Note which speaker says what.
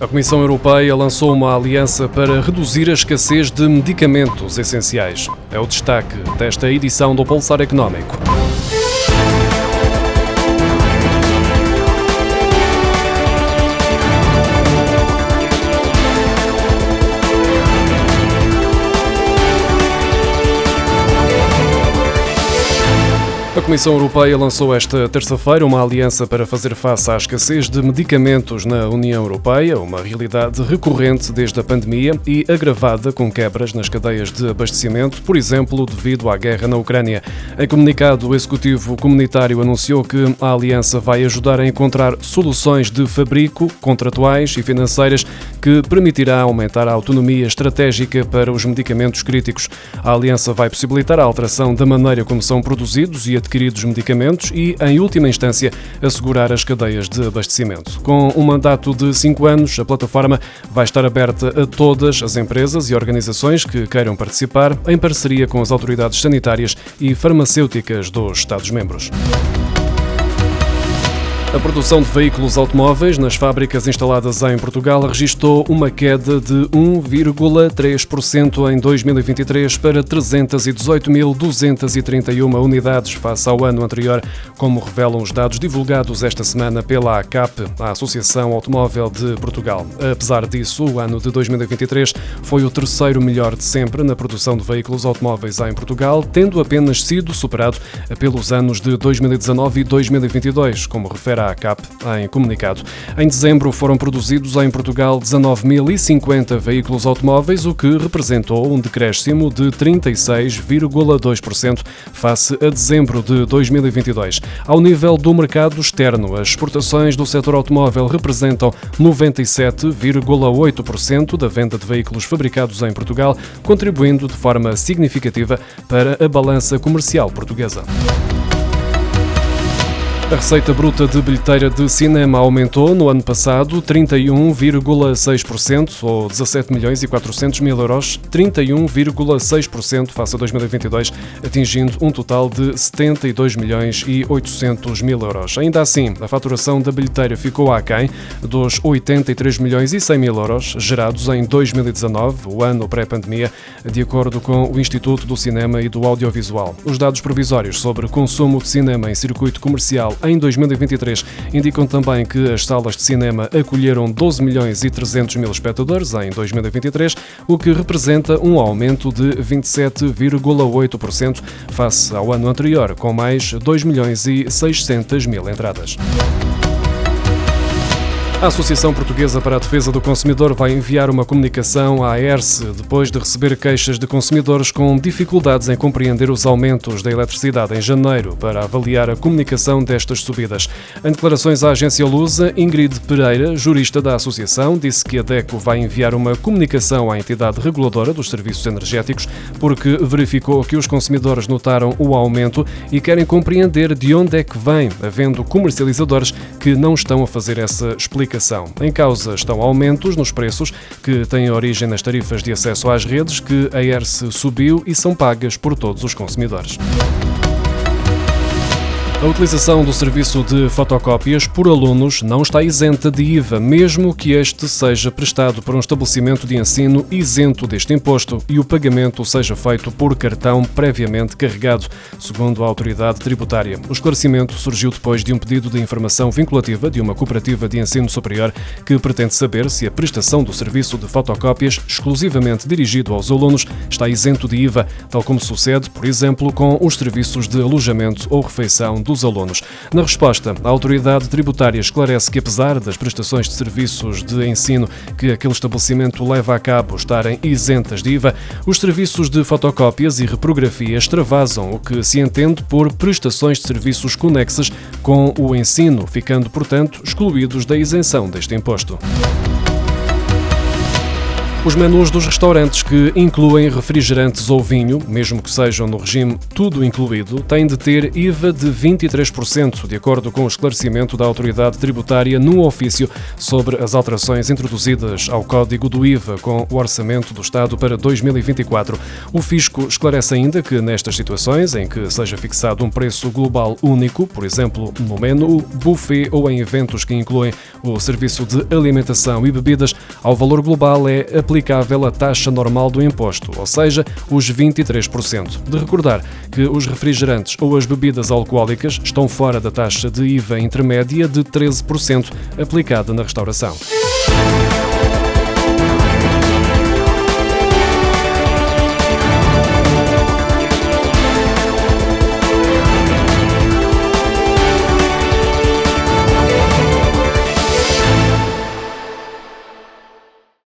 Speaker 1: A Comissão Europeia lançou uma aliança para reduzir a escassez de medicamentos essenciais. É o destaque desta edição do Pulsar Económico. A Comissão Europeia lançou esta terça-feira uma aliança para fazer face à escassez de medicamentos na União Europeia, uma realidade recorrente desde a pandemia e agravada com quebras nas cadeias de abastecimento, por exemplo, devido à guerra na Ucrânia. Em comunicado, o Executivo Comunitário anunciou que a aliança vai ajudar a encontrar soluções de fabrico, contratuais e financeiras que permitirá aumentar a autonomia estratégica para os medicamentos críticos. A aliança vai possibilitar a alteração da maneira como são produzidos e adquiridos medicamentos e, em última instância, assegurar as cadeias de abastecimento. Com um mandato de cinco anos, a plataforma vai estar aberta a todas as empresas e organizações que queiram participar, em parceria com as autoridades sanitárias e farmacêuticas dos Estados-membros. A produção de veículos automóveis nas fábricas instaladas em Portugal registrou uma queda de 1,3% em 2023 para 318.231 unidades face ao ano anterior, como revelam os dados divulgados esta semana pela ACAP, a Associação Automóvel de Portugal. Apesar disso, o ano de 2023 foi o terceiro melhor de sempre na produção de veículos automóveis em Portugal, tendo apenas sido superado pelos anos de 2019 e 2022, como refere a ACAP em comunicado. Em dezembro foram produzidos em Portugal 19.050 veículos automóveis, o que representou um decréscimo de 36,2% face a dezembro de 2022. Ao nível do mercado externo, as exportações do setor automóvel representam 97,8% da venda de veículos fabricados em Portugal, contribuindo de forma significativa para a balança comercial portuguesa. A receita bruta de bilheteira de cinema aumentou no ano passado 31,6% ou 17 milhões e 400 mil euros, 31,6% face a 2022, atingindo um total de 72 milhões e 800 mil euros. Ainda assim, a faturação da bilheteira ficou aquém dos 83 milhões e 100 mil euros gerados em 2019, o ano pré-pandemia, de acordo com o Instituto do Cinema e do Audiovisual. Os dados provisórios sobre consumo de cinema em circuito comercial em 2023 indicam também que as salas de cinema acolheram 12 milhões e 300 mil espectadores em 2023, o que representa um aumento de 27,8% face ao ano anterior, com mais 2 milhões e 600 mil entradas. A Associação Portuguesa para a Defesa do Consumidor vai enviar uma comunicação à ERSE depois de receber queixas de consumidores com dificuldades em compreender os aumentos da eletricidade em janeiro para avaliar a comunicação destas subidas. Em declarações à agência Lusa, Ingrid Pereira, jurista da associação, disse que a DECO vai enviar uma comunicação à entidade reguladora dos serviços energéticos porque verificou que os consumidores notaram o aumento e querem compreender de onde é que vem, havendo comercializadores que não estão a fazer essa explicação em causa estão aumentos nos preços que têm origem nas tarifas de acesso às redes que a ERSE subiu e são pagas por todos os consumidores. A utilização do serviço de fotocópias por alunos não está isenta de IVA, mesmo que este seja prestado por um estabelecimento de ensino isento deste imposto e o pagamento seja feito por cartão previamente carregado, segundo a autoridade tributária. O esclarecimento surgiu depois de um pedido de informação vinculativa de uma cooperativa de ensino superior que pretende saber se a prestação do serviço de fotocópias exclusivamente dirigido aos alunos está isento de IVA, tal como sucede, por exemplo, com os serviços de alojamento ou refeição dos alunos. Na resposta, a autoridade tributária esclarece que, apesar das prestações de serviços de ensino que aquele estabelecimento leva a cabo estarem isentas de IVA, os serviços de fotocópias e reprografia extravasam o que se entende por prestações de serviços conexas com o ensino, ficando, portanto, excluídos da isenção deste imposto. Os menus dos restaurantes que incluem refrigerantes ou vinho, mesmo que sejam no regime tudo incluído, têm de ter IVA de 23%, de acordo com o esclarecimento da autoridade tributária no ofício sobre as alterações introduzidas ao Código do IVA com o Orçamento do Estado para 2024. O fisco esclarece ainda que nestas situações em que seja fixado um preço global único, por exemplo, no menu, buffet ou em eventos que incluem o serviço de alimentação e bebidas, ao valor global é aplicado aplicável a taxa normal do imposto, ou seja, os 23%. De recordar que os refrigerantes ou as bebidas alcoólicas estão fora da taxa de IVA intermédia de 13% aplicada na restauração.